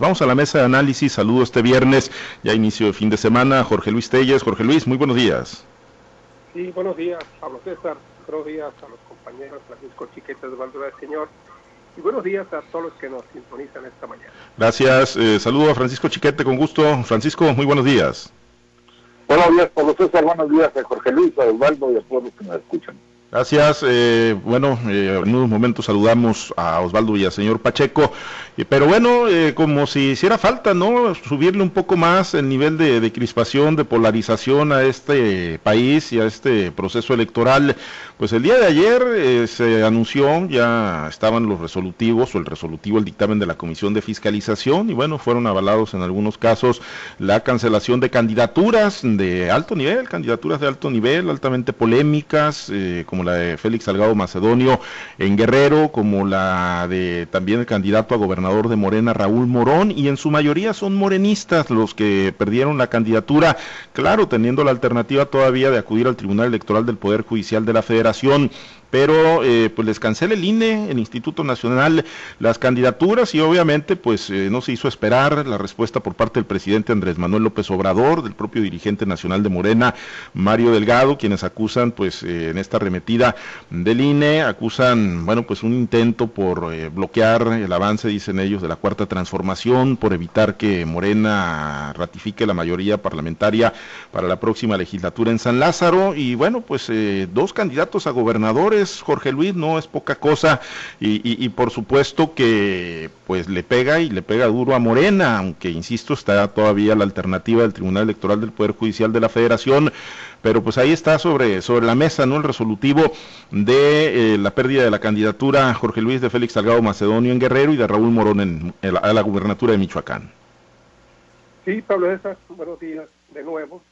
Vamos a la mesa de análisis. Saludo este viernes, ya inicio de fin de semana. Jorge Luis Telles. Jorge Luis, muy buenos días. Sí, buenos días, Pablo César. Buenos días a los compañeros Francisco Chiquete de Valdura del Señor. Y buenos días a todos los que nos sintonizan esta mañana. Gracias. Eh, saludo a Francisco Chiquete con gusto. Francisco, muy buenos días. Buenos días, Pablo César. Buenos días a Jorge Luis, a Osvaldo y a todos los que nos escuchan. Gracias. Eh, bueno, eh, en unos momentos saludamos a Osvaldo y al señor Pacheco, eh, pero bueno, como si hiciera falta, ¿no? Subirle un poco más el nivel de, crispación, de polarización a este país y a este proceso electoral. Pues el día de ayer se anunció, ya estaban los resolutivos o el resolutivo, el dictamen de la Comisión de Fiscalización y bueno, fueron avalados en algunos casos la cancelación de candidaturas de alto nivel, candidaturas de alto nivel, altamente polémicas, como la de Félix Salgado Macedonio en Guerrero, como la de también el candidato a gobernador de Morena, Raúl Morón, y en su mayoría son morenistas los que perdieron la candidatura, claro, teniendo la alternativa todavía de acudir al Tribunal Electoral del Poder Judicial de la Federación pero eh, pues les cancela el INE, el Instituto Nacional, las candidaturas y obviamente pues eh, no se hizo esperar la respuesta por parte del presidente Andrés Manuel López Obrador, del propio dirigente nacional de Morena, Mario Delgado, quienes acusan pues eh, en esta arremetida del INE, acusan, bueno, pues un intento por bloquear el avance, dicen ellos, de la cuarta transformación, por evitar que Morena ratifique la mayoría parlamentaria para la próxima legislatura en San Lázaro. Y bueno, pues dos candidatos a gobernadores Jorge Luis, no es poca cosa y, por supuesto que pues le pega y le pega duro a Morena, aunque insisto está todavía la alternativa del Tribunal Electoral del Poder Judicial de la Federación, pero pues ahí está sobre, sobre la mesa no el resolutivo de eh, la pérdida de la candidatura Jorge Luis de Félix Salgado Macedonio en Guerrero y de Raúl Morón en, a la gubernatura de Michoacán. Sí, Pablo buenos días de nuevo.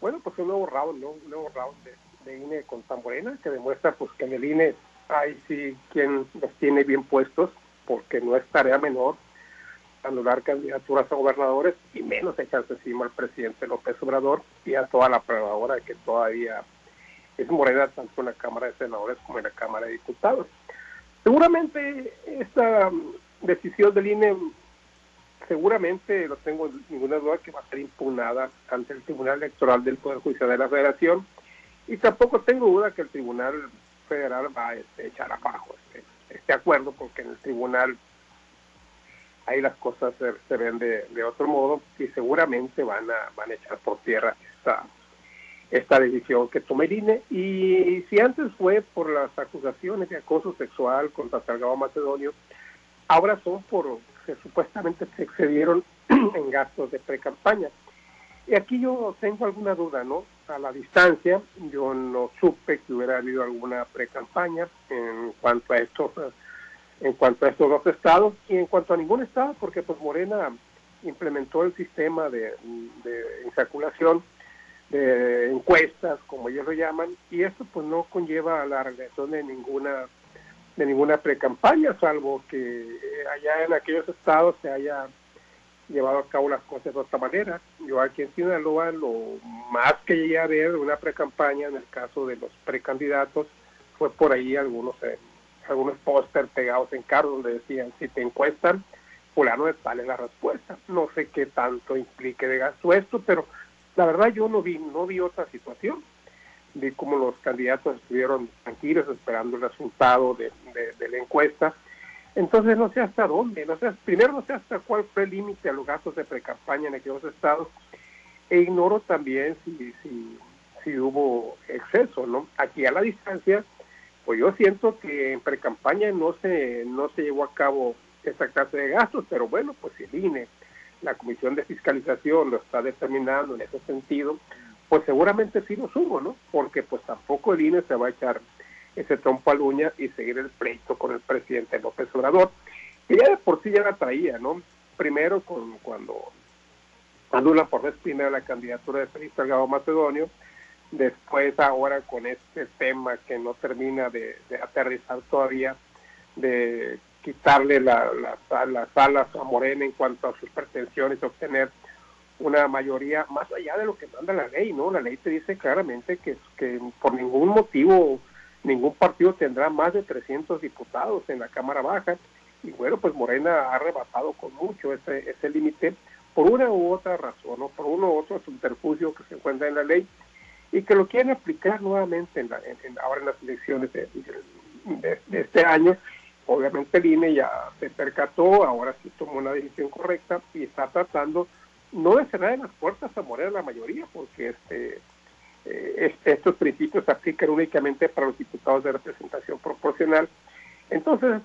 Bueno, pues un nuevo round, ¿no? Un nuevo round de de INE con Morena, que demuestra pues que en el INE hay sí quien los tiene bien puestos, porque no es tarea menor anular candidaturas a gobernadores y menos echarse encima al presidente López Obrador y a toda la probadora que todavía es morena tanto en la Cámara de Senadores como en la Cámara de Diputados. Seguramente esta decisión del INE, seguramente, no tengo ninguna duda que va a ser impugnada ante el Tribunal Electoral del Poder Judicial de la Federación y tampoco tengo duda que el Tribunal Federal va a este, echar abajo este, este acuerdo, porque en el Tribunal ahí las cosas se, ven de, otro modo y seguramente van a, van a echar por tierra esta, esta decisión que tome el INE. Y si antes fue por las acusaciones de acoso sexual contra Salgado Macedonio, ahora son por que supuestamente se excedieron en gastos de pre-campaña. Y aquí yo tengo alguna duda, ¿no? A la distancia, yo no supe que hubiera habido alguna pre-campaña en cuanto a estos en cuanto a estos dos estados y en cuanto a ningún estado, porque pues Morena implementó el sistema de, de insaculación de encuestas, como ellos lo llaman, y esto pues no conlleva la realización de ninguna de ninguna pre-campaña, salvo que allá en aquellos estados se haya llevado a cabo las cosas de otra manera. Yo aquí en Sinaloa lo más que llegué a ver una pre-campaña en el caso de los precandidatos fue por ahí algunos eh, algunos póster pegados en carros donde decían si te encuestan fulano de tal la respuesta. No sé qué tanto implique de gasto esto, pero la verdad yo no vi no vi otra situación. Vi cómo los candidatos estuvieron tranquilos esperando el resultado de, de la encuesta entonces no sé hasta dónde, no sé, primero no sé hasta cuál fue el límite a los gastos de precampaña en aquellos estados e ignoro también si, si, si hubo exceso, ¿no? Aquí a la distancia, pues yo siento que en precampaña no se, no se llevó a cabo esa clase de gastos, pero bueno, pues el INE, la Comisión de Fiscalización lo está determinando en ese sentido, pues seguramente sí los hubo, ¿no? Porque pues tampoco el INE se va a echar ese trompo a uña y seguir el pleito con el presidente López Obrador, que ya de por sí ya la traía, ¿no? Primero con cuando anula por vez primera la candidatura de Félix Salgado Macedonio, después ahora con este tema que no termina de, aterrizar todavía, de quitarle la, las alas a Morena en cuanto a sus pretensiones, obtener una mayoría más allá de lo que manda la ley, ¿no? La ley te dice claramente que, que por ningún motivo ningún partido tendrá más de 300 diputados en la Cámara Baja y bueno, pues Morena ha rebasado con mucho ese, ese límite por una u otra razón, o por uno u otro subterfugio que se encuentra en la ley y que lo quieren aplicar nuevamente en, ahora en las elecciones de, este año. Obviamente el INE ya se percató, ahora sí tomó una decisión correcta y está tratando no de cerrar las puertas a Morena la mayoría, porque este, eh, estos principios aplican únicamente para los diputados de representación proporcional. Entonces,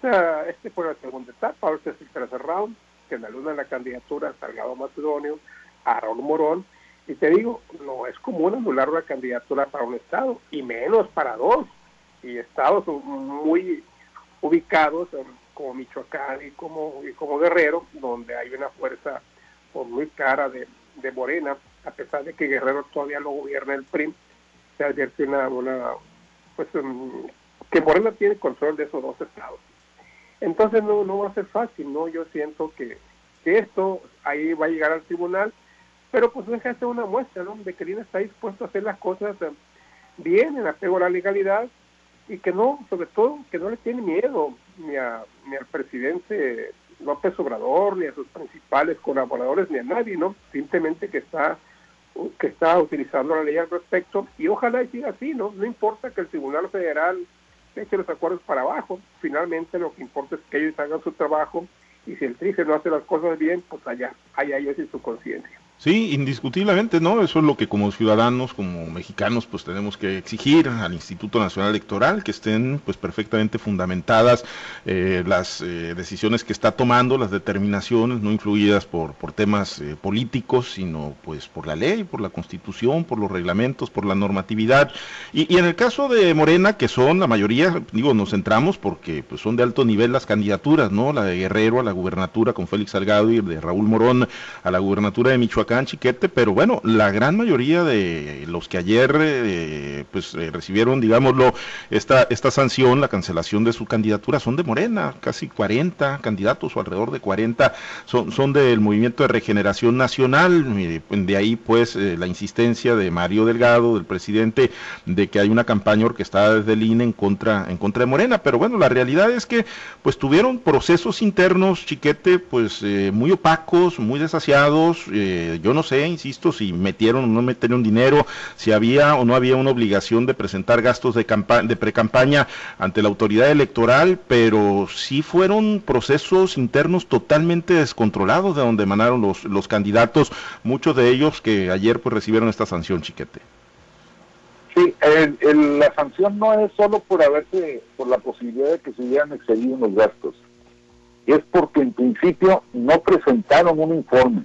este fue la segunda etapa, ahora este es el tercer round, que en la candidatura a Salgado Macedonio, a Raúl Morón, y te digo, no es común anular una candidatura para un estado, y menos para dos, y estados muy ubicados como Michoacán y como, y como Guerrero, donde hay una fuerza pues, muy clara de, de Morena, a pesar de que Guerrero todavía lo gobierna el PRI, se advierte una, una pues que Morena tiene control de esos dos estados. Entonces no, no va a ser fácil, ¿no? Yo siento que, esto ahí va a llegar al tribunal, pero pues deja de una muestra, ¿no? De que Lina está dispuesto a hacer las cosas eh, bien, en apego a la legalidad, y que no, sobre todo, que no le tiene miedo ni, a, ni al presidente López Obrador, ni a sus principales colaboradores, ni a nadie, ¿no? Simplemente que está que está utilizando la ley al respecto y ojalá siga así, ¿no? No importa que el Tribunal Federal eche los acuerdos para abajo, finalmente lo que importa es que ellos hagan su trabajo y si el TRIFE no hace las cosas bien, pues allá, allá ellos y su conciencia. Sí, indiscutiblemente, ¿no? Eso es lo que como ciudadanos, como mexicanos, pues tenemos que exigir al Instituto Nacional Electoral, que estén pues perfectamente fundamentadas eh, las eh, decisiones que está tomando, las determinaciones, no influidas por, por temas eh, políticos, sino pues por la ley, por la constitución, por los reglamentos, por la normatividad. Y, y, en el caso de Morena, que son la mayoría, digo, nos centramos porque pues son de alto nivel las candidaturas, ¿no? La de Guerrero a la gubernatura con Félix Salgado y de Raúl Morón a la gubernatura de Michoacán en Chiquete, pero bueno, la gran mayoría de los que ayer eh, pues eh, recibieron, digámoslo, esta, esta sanción, la cancelación de su candidatura, son de Morena, casi 40 candidatos o alrededor de 40 son, son del Movimiento de Regeneración Nacional, de ahí pues eh, la insistencia de Mario Delgado, del presidente, de que hay una campaña orquestada desde el INE en contra, en contra de Morena, pero bueno, la realidad es que pues tuvieron procesos internos, Chiquete, pues muy opacos, muy desasiados, yo no sé, insisto, si metieron o no metieron dinero, si había o no había una obligación de presentar gastos de, de pre-campaña ante la autoridad electoral, pero sí fueron procesos internos totalmente descontrolados de donde emanaron los, los candidatos, muchos de ellos que ayer pues recibieron esta sanción, chiquete. Sí, la sanción no es solo por haberse, por la posibilidad de que se hubieran excedido los gastos, es porque en principio no presentaron un informe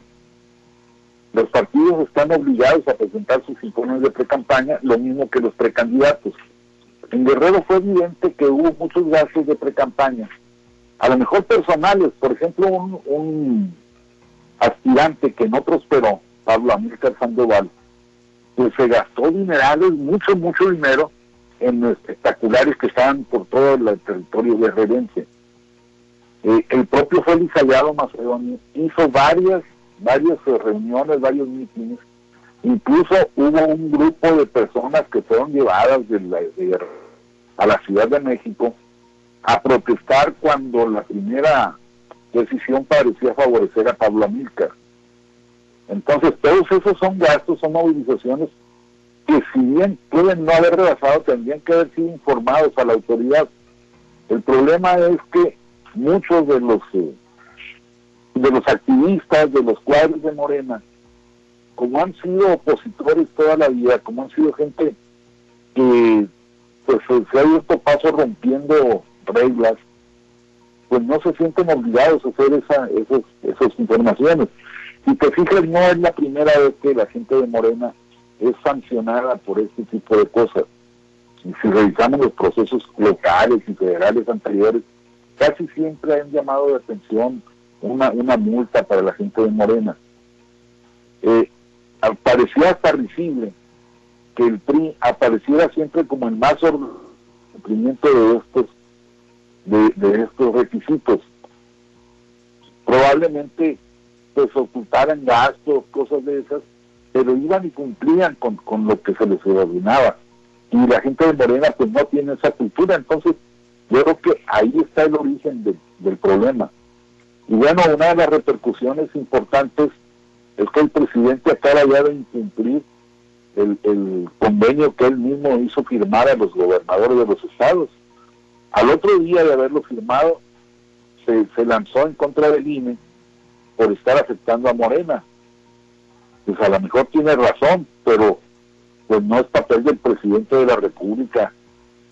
los partidos están obligados a presentar sus informes de pre-campaña, lo mismo que los precandidatos. En Guerrero fue evidente que hubo muchos gastos de pre-campaña, a lo mejor personales, por ejemplo, un, aspirante que no prosperó, Pablo Amílcar Sandoval, pues se gastó dinerales, mucho, mucho dinero en espectaculares que estaban por todo el territorio guerrerense. Eh, el propio Félix Hallado Macedonio hizo varias varias reuniones, varios mítines. Incluso hubo un grupo de personas que fueron llevadas de la, a la Ciudad de México a protestar cuando la primera decisión parecía favorecer a Pablo Amílcar. Entonces, todos esos son gastos, son movilizaciones que si bien pueden no haber rebasado, tendrían que haber sido informados a la autoridad. El problema es que muchos de los eh, de los activistas, de los cuadros de Morena, como han sido opositores toda la vida, como han sido gente que pues se ha abierto paso rompiendo reglas, pues no se sienten obligados a hacer esa, esos, esas informaciones. Si te fijas, no es la primera vez que la gente de Morena es sancionada por este tipo de cosas. Y si revisamos los procesos locales y federales anteriores, casi siempre han llamado de atención una, una multa para la gente de Morena. Eh, parecía hasta risible que el PRI apareciera siempre como el más cumplimiento de estos de, estos requisitos. Probablemente pues ocultaran gastos, cosas de esas, pero iban y cumplían con, con lo que se les ordenaba. Y la gente de Morena pues no tiene esa cultura, entonces Yo creo que ahí está el origen del problema. Y bueno, una de las repercusiones importantes es que el presidente acaba ya de incumplir el, el, convenio que él mismo hizo firmar a los gobernadores de los estados. Al otro día de haberlo firmado, se, se lanzó en contra del INE por estar afectando a Morena. Pues a lo mejor tiene razón, pero pues no es papel del presidente de la República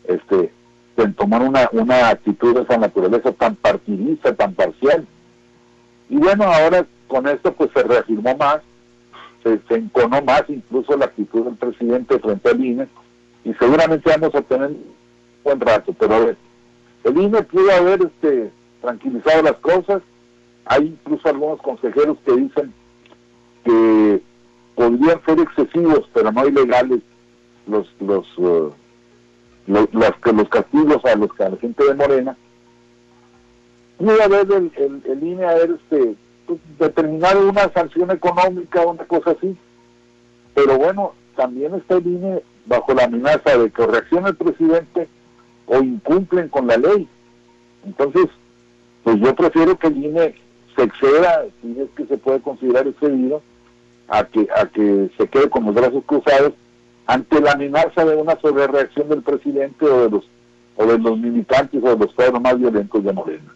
este en tomar una, una actitud de esa naturaleza tan partidista, tan parcial. Y bueno, ahora con esto pues se reafirmó más, se, se enconó más incluso la actitud del presidente frente al INE y seguramente vamos a tener un buen rato, pero a ver, el INE pudo haber este, tranquilizado las cosas, hay incluso algunos consejeros que dicen que podrían ser excesivos, pero no ilegales, los los uh, los, los, castigos a los a la gente de Morena. Pudo haber el, el, el INE este, pues, determinado una sanción económica, una cosa así, pero bueno, también está el INE bajo la amenaza de que reaccione el presidente o incumplen con la ley. Entonces, pues yo prefiero que el INE se exceda, si es que se puede considerar excedido, a que, a que se quede con los brazos cruzados ante la amenaza de una sobrereacción del presidente o de los o de los militantes o de los pueblos más violentos de Morena.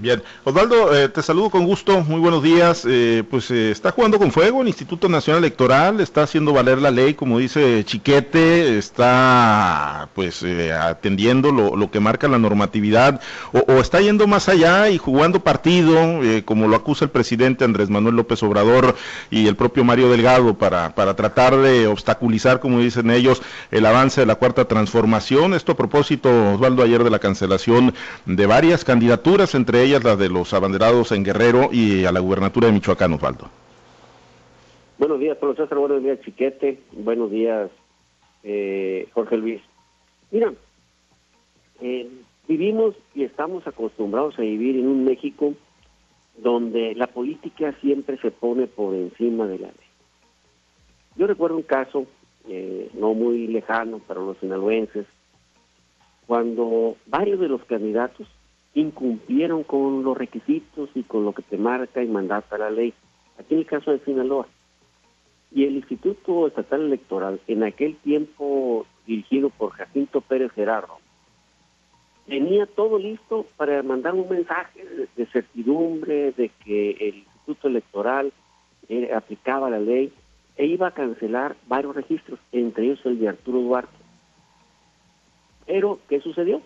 Bien, Osvaldo, eh, te saludo con gusto, muy buenos días. Eh, pues eh, está jugando con fuego el Instituto Nacional Electoral, está haciendo valer la ley, como dice Chiquete, está pues atendiendo lo, que marca la normatividad, o, está yendo más allá y jugando partido, como lo acusa el presidente Andrés Manuel López Obrador y el propio Mario Delgado, para, para tratar de obstaculizar, como dicen ellos, el avance de la cuarta transformación. Esto a propósito, Osvaldo, ayer de la cancelación de varias candidaturas, entre ellas la de los abanderados en Guerrero y a la gubernatura de Michoacán, Osvaldo. Buenos días, profesor. Buenos días, Chiquete. Buenos días, eh, Jorge Luis. Mira, eh, vivimos y estamos acostumbrados a vivir en un México donde la política siempre se pone por encima de la ley. Yo recuerdo un caso, eh, no muy lejano para los sinaloenses, cuando varios de los candidatos incumplieron con los requisitos y con lo que te marca y mandata la ley. Aquí en el caso de Sinaloa. Y el Instituto Estatal Electoral, en aquel tiempo dirigido por Jacinto Pérez Gerardo, tenía todo listo para mandar un mensaje de, certidumbre de que el Instituto Electoral eh, aplicaba la ley e iba a cancelar varios registros, entre ellos el de Arturo Duarte. Pero, ¿qué sucedió?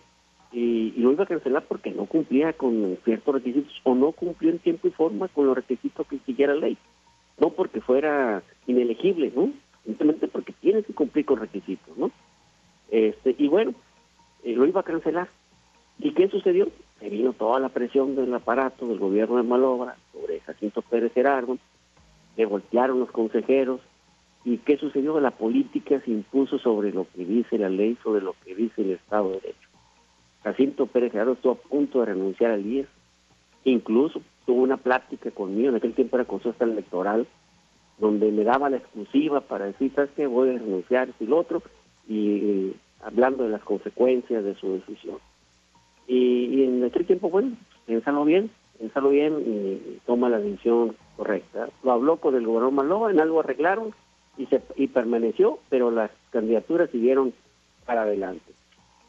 Y, lo iba a cancelar porque no cumplía con ciertos requisitos o no cumplió en tiempo y forma con los requisitos que siguiera la ley. No porque fuera inelegible, ¿no? Simplemente porque tiene que cumplir con requisitos, ¿no? Este, y bueno, eh, lo iba a cancelar. ¿Y qué sucedió? Se vino toda la presión del aparato del gobierno de Malobra sobre Jacinto Pérez Gerardo, le voltearon los consejeros, ¿y qué sucedió? La política se impuso sobre lo que dice la ley, sobre lo que dice el Estado de Derecho. Jacinto Pérez Gerardo estuvo a punto de renunciar al IES. Incluso tuvo una plática conmigo, en aquel tiempo era Consejo Electoral, donde me daba la exclusiva para decir, ¿sabes qué? Voy a renunciar, y lo otro, y, hablando de las consecuencias de su decisión. Y, en aquel tiempo, bueno, pensalo bien, pensalo bien y toma la decisión correcta. Lo habló con el gobernador Malova, en algo arreglaron y, se, y permaneció, pero las candidaturas siguieron para adelante.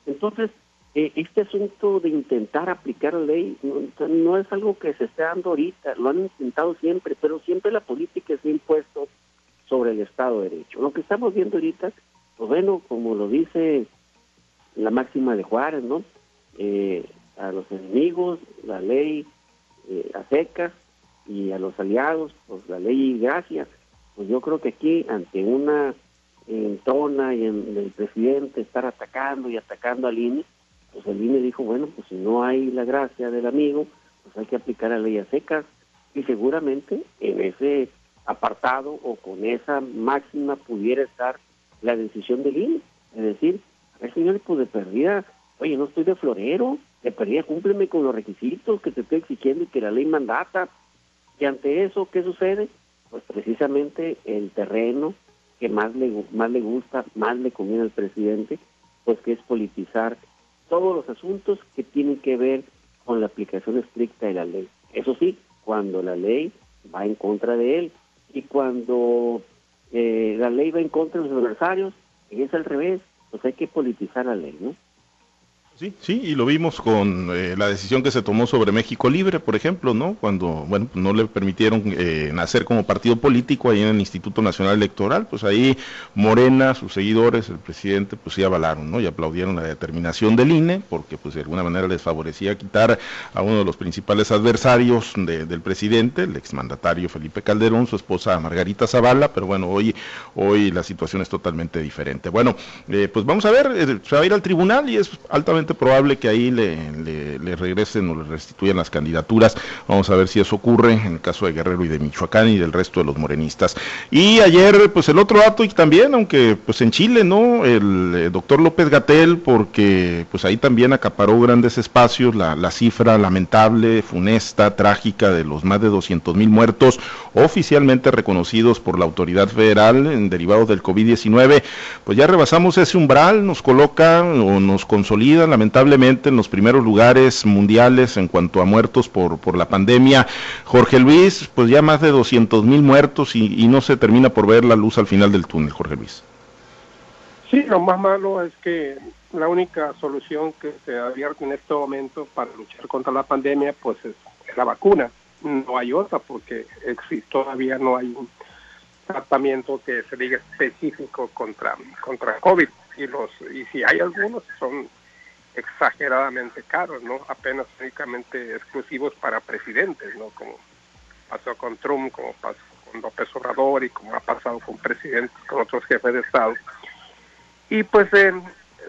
Entonces, eh, este asunto de intentar aplicar la ley no, es algo que se esté dando ahorita, lo han intentado siempre, pero siempre la política se ha impuesto sobre el Estado de Derecho. Lo que estamos viendo ahorita, pues bueno, como lo dice la máxima de Juárez, ¿no? Eh, a los enemigos, la ley eh, a secas, y a los aliados, pues la ley y. Pues yo creo que aquí, ante una entona y en el presidente estar atacando y atacando al INE, pues el INE dijo, bueno, pues si no hay la gracia del amigo, pues hay que aplicar la ley a secas y seguramente en ese apartado o con esa máxima pudiera estar la decisión del INE. Es decir, el señor, pues de perdida, oye, no estoy de florero, de perdida cúmpleme con los requisitos que te estoy exigiendo y que la ley mandata. Y ante eso, ¿qué sucede? Pues precisamente el terreno que más le, más le gusta, más le conviene al presidente, pues que es politizar todos los asuntos que tienen que ver con la aplicación estricta de la ley. Eso sí, cuando la ley va en contra de él y cuando eh, la ley va en contra de los adversarios, es al revés, pues hay que politizar la ley, ¿no? Sí, sí, y lo vimos con eh, la decisión que se tomó sobre México Libre, por ejemplo, ¿no? Cuando, bueno, no le permitieron eh, nacer como partido político ahí en el Instituto Nacional Electoral, pues ahí Morena, sus seguidores, el presidente, pues sí avalaron, ¿no? Y aplaudieron la determinación del INE, porque pues de alguna manera les favorecía quitar a uno de los principales adversarios del presidente, el exmandatario Felipe Calderón, su esposa Margarita Zavala, pero bueno, hoy, hoy la situación es totalmente diferente. Bueno, eh, pues vamos a ver, se va a ir al tribunal y es altamente probable que ahí le, regresen o le restituyan las candidaturas. Vamos a ver si eso ocurre en el caso de Guerrero y de Michoacán y del resto de los morenistas. Y ayer, pues el otro dato y también, aunque pues en Chile, ¿no? El, eh, doctor López Gatel, porque pues ahí también acaparó grandes espacios la, la cifra lamentable, funesta, trágica de los más de 200 mil muertos oficialmente reconocidos por la autoridad federal en derivados del COVID-19, pues ya rebasamos ese umbral, nos coloca o nos consolida lamentablemente en los primeros lugares mundiales en cuanto a muertos por, por la pandemia. Jorge Luis, pues ya más de 200 mil muertos y, no se termina por ver la luz al final del túnel, Jorge Luis. Sí, lo más malo es que la única solución que se ha abierto en este momento para luchar contra la pandemia pues es, la vacuna. No hay otra porque existe, todavía no hay un tratamiento que se diga específico contra contra COVID y los y si hay algunos son exageradamente caros, ¿no? Apenas únicamente exclusivos para presidentes, ¿no? Como pasó con Trump, como pasó con López Obrador y como ha pasado con presidentes, con otros jefes de Estado. Y pues eh,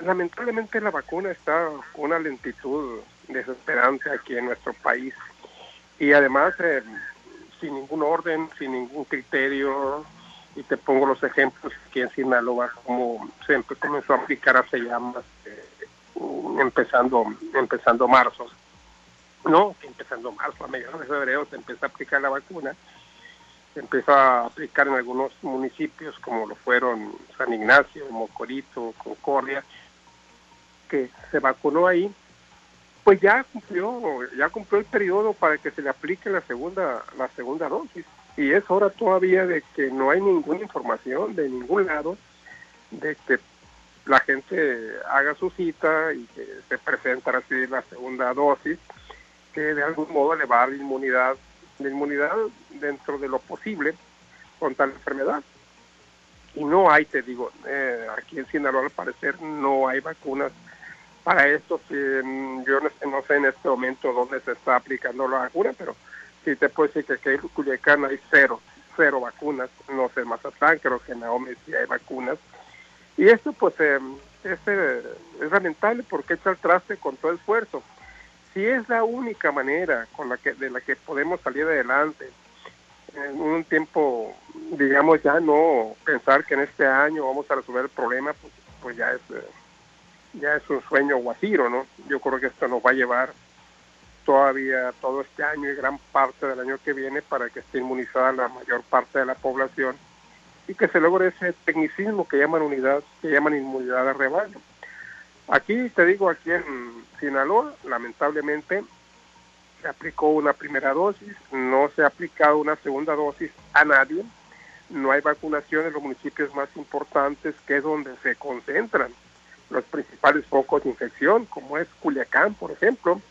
lamentablemente la vacuna está con una lentitud desesperante aquí en nuestro país y además eh, sin ningún orden, sin ningún criterio, y te pongo los ejemplos aquí en Sinaloa, como se comenzó a aplicar hace ya más empezando, empezando marzo. No, empezando marzo, a mediados de febrero se empieza a aplicar la vacuna. Se empezó a aplicar en algunos municipios como lo fueron San Ignacio, Mocorito, Concordia, que se vacunó ahí. Pues ya cumplió, ya cumplió el periodo para que se le aplique la segunda, la segunda dosis. Y es hora todavía de que no hay ninguna información de ningún lado de que la gente haga su cita y que se presente a recibir la segunda dosis, que de algún modo le va a dar inmunidad, la inmunidad dentro de lo posible contra la enfermedad. Y no hay, te digo, eh, aquí en Sinaloa al parecer no hay vacunas para esto. Mm, yo no, sé en este momento dónde se está aplicando la vacuna, pero sí te puedo decir que aquí en Culiacán hay cero, cero vacunas. No sé, en creo que en Naomi sí hay vacunas y esto pues eh, es, es, lamentable porque echa el traste con todo esfuerzo. Si es la única manera con la que, de la que podemos salir adelante, en un tiempo, digamos, ya no pensar que en este año vamos a resolver el problema, pues, pues ya es eh, ya es un sueño guajiro, ¿no? Yo creo que esto nos va a llevar todavía todo este año y gran parte del año que viene para que esté inmunizada la mayor parte de la población y que se logre ese tecnicismo que llaman unidad, que llaman inmunidad de rebaño. Aquí, te digo, aquí en Sinaloa, lamentablemente, se aplicó una primera dosis, no se ha aplicado una segunda dosis a nadie, no hay vacunación en los municipios más importantes, que es donde se concentran los principales focos de infección, como es Culiacán, por ejemplo,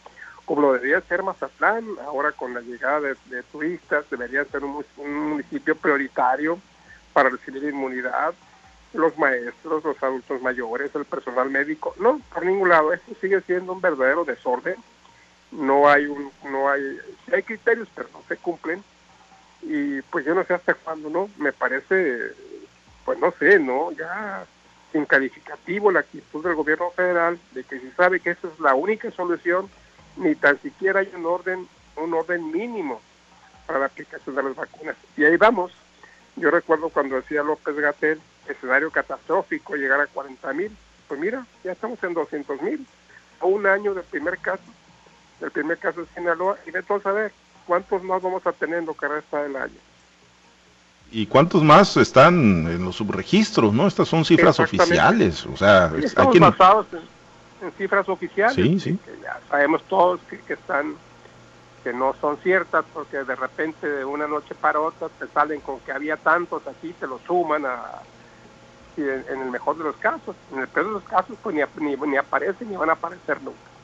como lo debería ser Mazatlán, ahora con la llegada de, turistas, debería ser un municipio prioritario para recibir inmunidad, los maestros, los adultos mayores, el personal médico, no, por ningún lado, esto sigue siendo un verdadero desorden, no hay un, no hay, hay criterios pero no se cumplen y pues yo no sé hasta cuándo, ¿no? Me parece, pues no sé, ¿no? Ya sin calificativo la actitud del gobierno federal de que si sabe que esa es la única solución, ni tan siquiera hay un orden, un orden mínimo para la aplicación de las vacunas. Y ahí vamos, yo recuerdo cuando decía López Gatel, escenario catastrófico, llegar a 40 mil. Pues mira, ya estamos en 200 mil. A un año del primer caso, del primer caso de Sinaloa, y entonces a ver cuántos más vamos a tener en lo que resta del año. ¿Y cuántos más están en los subregistros, no? Estas son cifras oficiales, o sea, estamos basados en cifras oficiales. Sí, sí. Que ya sabemos todos que, que están que no son ciertas porque de repente de una noche para otra te salen con que había tantos aquí, te lo suman a, en el mejor de los casos. En el peor de los casos pues ni, ni, ni aparecen ni van a aparecer nunca.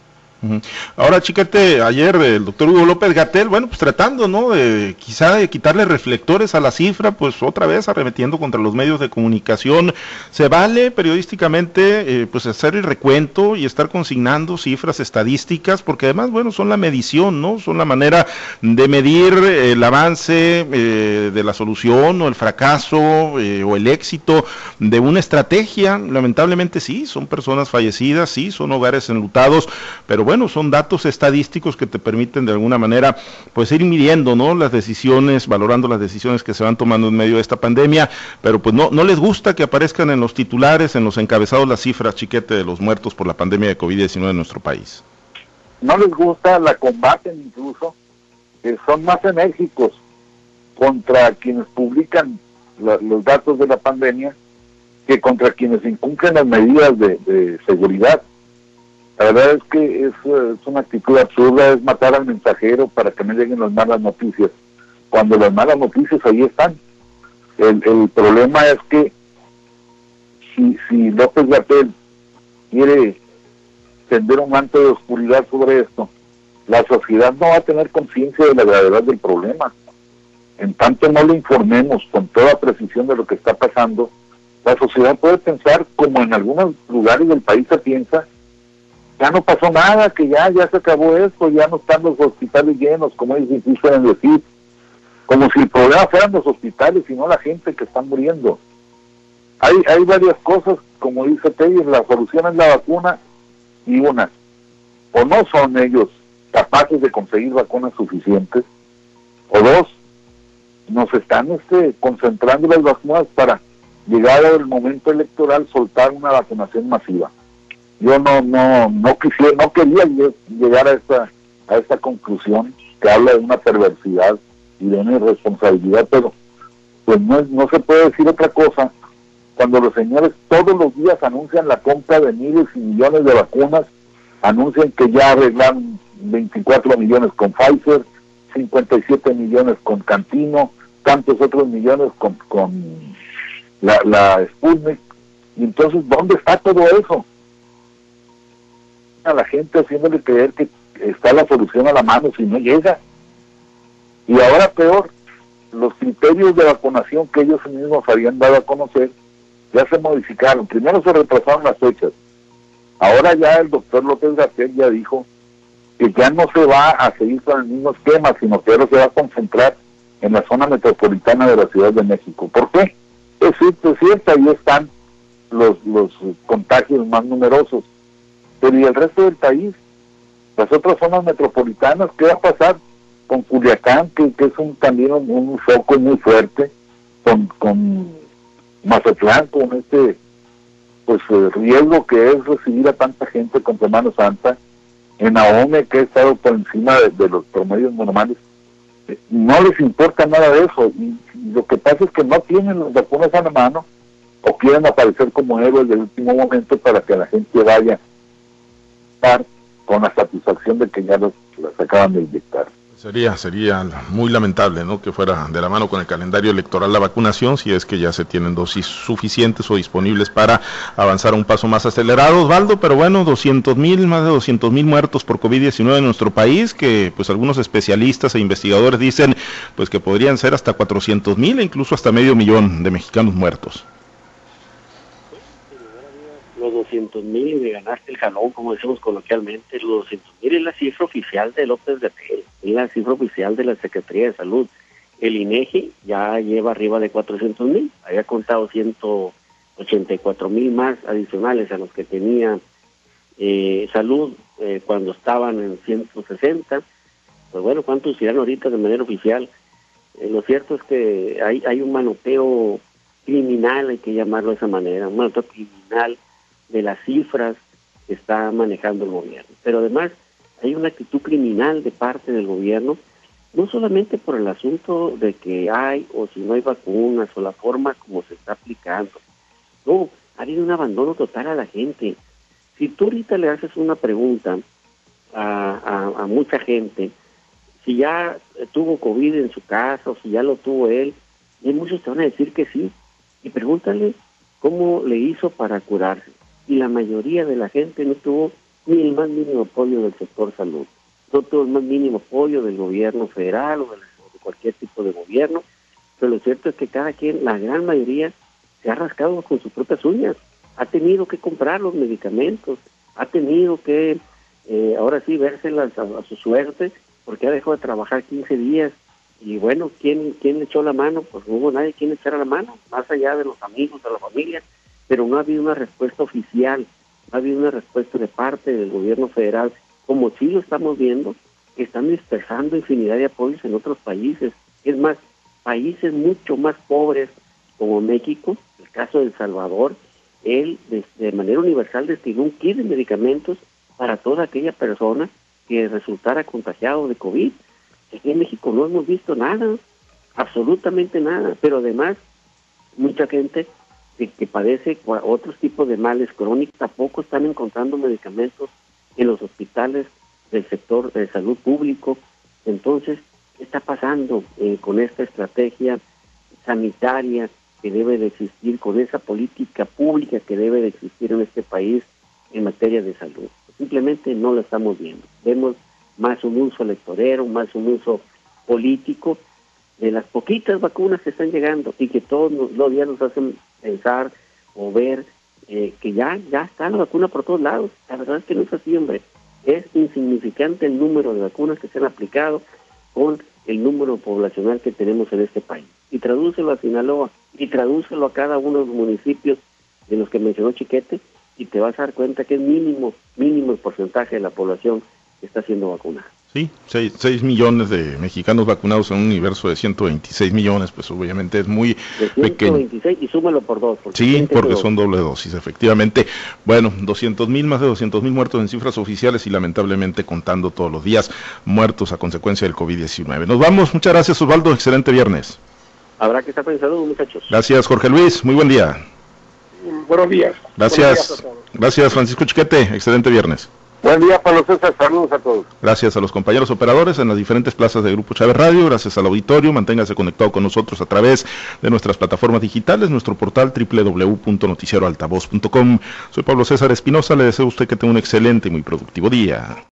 Ahora, chiquete, ayer el doctor Hugo López Gatel, bueno, pues tratando, ¿no? De quizá de quitarle reflectores a la cifra, pues otra vez arremetiendo contra los medios de comunicación. Se vale periodísticamente, eh, pues hacer el recuento y estar consignando cifras estadísticas, porque además, bueno, son la medición, ¿no? Son la manera de medir el avance eh, de la solución o el fracaso eh, o el éxito de una estrategia. Lamentablemente sí, son personas fallecidas, sí, son hogares enlutados, pero bueno, bueno, son datos estadísticos que te permiten de alguna manera pues ir midiendo, ¿no? Las decisiones, valorando las decisiones que se van tomando en medio de esta pandemia, pero pues no, no les gusta que aparezcan en los titulares, en los encabezados las cifras chiquete de los muertos por la pandemia de COVID-19 en nuestro país. No les gusta, la combaten incluso, que son más enérgicos contra quienes publican los datos de la pandemia que contra quienes incumplen las medidas de seguridad. La verdad es que es, es, una actitud absurda, es matar al mensajero para que no lleguen las malas noticias, cuando las malas noticias ahí están. El, el problema es que si, si López Gatel quiere tender un manto de oscuridad sobre esto, la sociedad no va a tener conciencia de la gravedad del problema. En tanto no le informemos con toda precisión de lo que está pasando, la sociedad puede pensar, como en algunos lugares del país se piensa, ya no pasó nada, que ya, ya se acabó esto, ya no están los hospitales llenos, como ellos suelen decir, como si el problema fueran los hospitales y no la gente que está muriendo. Hay, hay varias cosas, como dice Telles, la solución es la vacuna y una, o no son ellos capaces de conseguir vacunas suficientes, o dos, nos están este, concentrando las vacunas para llegar al momento electoral soltar una vacunación masiva yo no no no quisiera no quería llegar a esta a esta conclusión que habla de una perversidad y de una irresponsabilidad pero pues no no se puede decir otra cosa. Cuando los señores todos los días anuncian la compra de miles y millones de vacunas anuncian que ya arreglan 24 millones con Pfizer 57 millones con Cantino tantos otros millones con con la, la Sputnik. Y entonces dónde está todo eso a la gente haciéndole creer que está la solución a la mano si no llega. Y ahora peor, los criterios de vacunación que ellos mismos habían dado a conocer ya se modificaron. Primero se retrasaron las fechas. Ahora ya el doctor López García ya dijo que ya no se va a seguir con el mismo esquema, sino que ahora se va a concentrar en la zona metropolitana de la Ciudad de México. ¿Por qué? Es cierto, es cierto, ahí están los, los contagios más numerosos pero ¿y el resto del país? Las otras zonas metropolitanas, ¿qué va a pasar con Culiacán, que, es un también un, foco muy fuerte, con, con Mazatlán, con este pues el riesgo que es recibir a tanta gente con Semana Santa, en Ahome, que ha estado por encima de, los promedios normales, eh, no les importa nada de eso. Lo que pasa es que no tienen las vacunas a la mano o quieren aparecer como héroes del último momento para que la gente vaya con la satisfacción de que ya los, acaban de inyectar. Sería, sería muy lamentable ¿no? que fuera de la mano con el calendario electoral la vacunación, si es que ya se tienen dosis suficientes o disponibles para avanzar un paso más acelerado, Osvaldo, pero bueno, 200 mil, más de 200 mil muertos por COVID-19 en nuestro país, que pues algunos especialistas e investigadores dicen pues que podrían ser hasta 400 mil e incluso hasta medio millón de mexicanos muertos los 200 mil y me ganaste el jalón, como decimos coloquialmente, los 200 mil es la cifra oficial de López Gatel, es la cifra oficial de la Secretaría de Salud. El INEGI ya lleva arriba de 400 mil, había contado 184 mil más adicionales a los que tenía eh, salud eh, cuando estaban en 160. Pues bueno, ¿cuántos irán ahorita de manera oficial? Eh, lo cierto es que hay, hay un manoteo criminal, hay que llamarlo de esa manera, un manoteo criminal de las cifras que está manejando el gobierno. Pero además hay una actitud criminal de parte del gobierno, no solamente por el asunto de que hay o si no hay vacunas o la forma como se está aplicando. No, ha habido un abandono total a la gente. Si tú ahorita le haces una pregunta a, mucha gente, si ya tuvo COVID en su casa o si ya lo tuvo él, y muchos te van a decir que sí. Y pregúntale cómo le hizo para curarse. Y la mayoría de la gente no tuvo ni el más mínimo apoyo del sector salud, no tuvo el más mínimo apoyo del gobierno federal o de, cualquier tipo de gobierno, pero lo cierto es que cada quien, la gran mayoría, se ha rascado con sus propias uñas, ha tenido que comprar los medicamentos, ha tenido que eh, ahora sí vérselas a, a, su suerte, porque ha dejado de trabajar 15 días. Y bueno, ¿quién, ¿quién echó la mano? Pues no hubo nadie quien le echara la mano, más allá de los amigos, de la familia, pero no ha habido una respuesta oficial ha habido una respuesta de parte del gobierno federal, como sí lo estamos viendo, están dispersando infinidad de apoyos en otros países. Es más, países mucho más pobres como México, el caso de El Salvador, él de, manera universal destinó un kit de medicamentos para toda aquella persona que resultara contagiado de COVID. Aquí en México no hemos visto nada, absolutamente nada, pero además mucha gente que, padece otros tipos de males crónicos, tampoco están encontrando medicamentos en los hospitales del sector de salud público. Entonces, ¿qué está pasando eh, con esta estrategia sanitaria que debe de existir, con esa política pública que debe de existir en este país en materia de salud? Simplemente no lo estamos viendo. Vemos más un uso electorero, más un uso político de las poquitas vacunas que están llegando y que todos los días nos hacen pensar o ver eh, que ya, ya está la vacuna por todos lados. La verdad es que no es así, hombre. Es insignificante el número de vacunas que se han aplicado con el número poblacional que tenemos en este país. Y tradúcelo a Sinaloa y tradúcelo a cada uno de los municipios de los que mencionó Chiquete y te vas a dar cuenta que es mínimo, mínimo el porcentaje de la población que está siendo vacunada. Sí, 6, millones de mexicanos vacunados en un universo de 126 millones, pues obviamente es muy de 126 y súmalo por dos. sí, porque son doble dosis, efectivamente. Bueno, 200 mil, más de 200 mil muertos en cifras oficiales y lamentablemente contando todos los días muertos a consecuencia del COVID-19. Nos vamos, muchas gracias Osvaldo, excelente viernes. Habrá que estar pensando, muchachos. Gracias Jorge Luis, muy buen día. Buenos días. Gracias, gracias Francisco Chiquete, excelente viernes. Buen día, Pablo César. Saludos a todos. Gracias a los compañeros operadores en las diferentes plazas de Grupo Chávez Radio. Gracias al auditorio. Manténgase conectado con nosotros a través de nuestras plataformas digitales, nuestro portal www.noticieroaltavoz.com. Soy Pablo César Espinosa. Le deseo a usted que tenga un excelente y muy productivo día.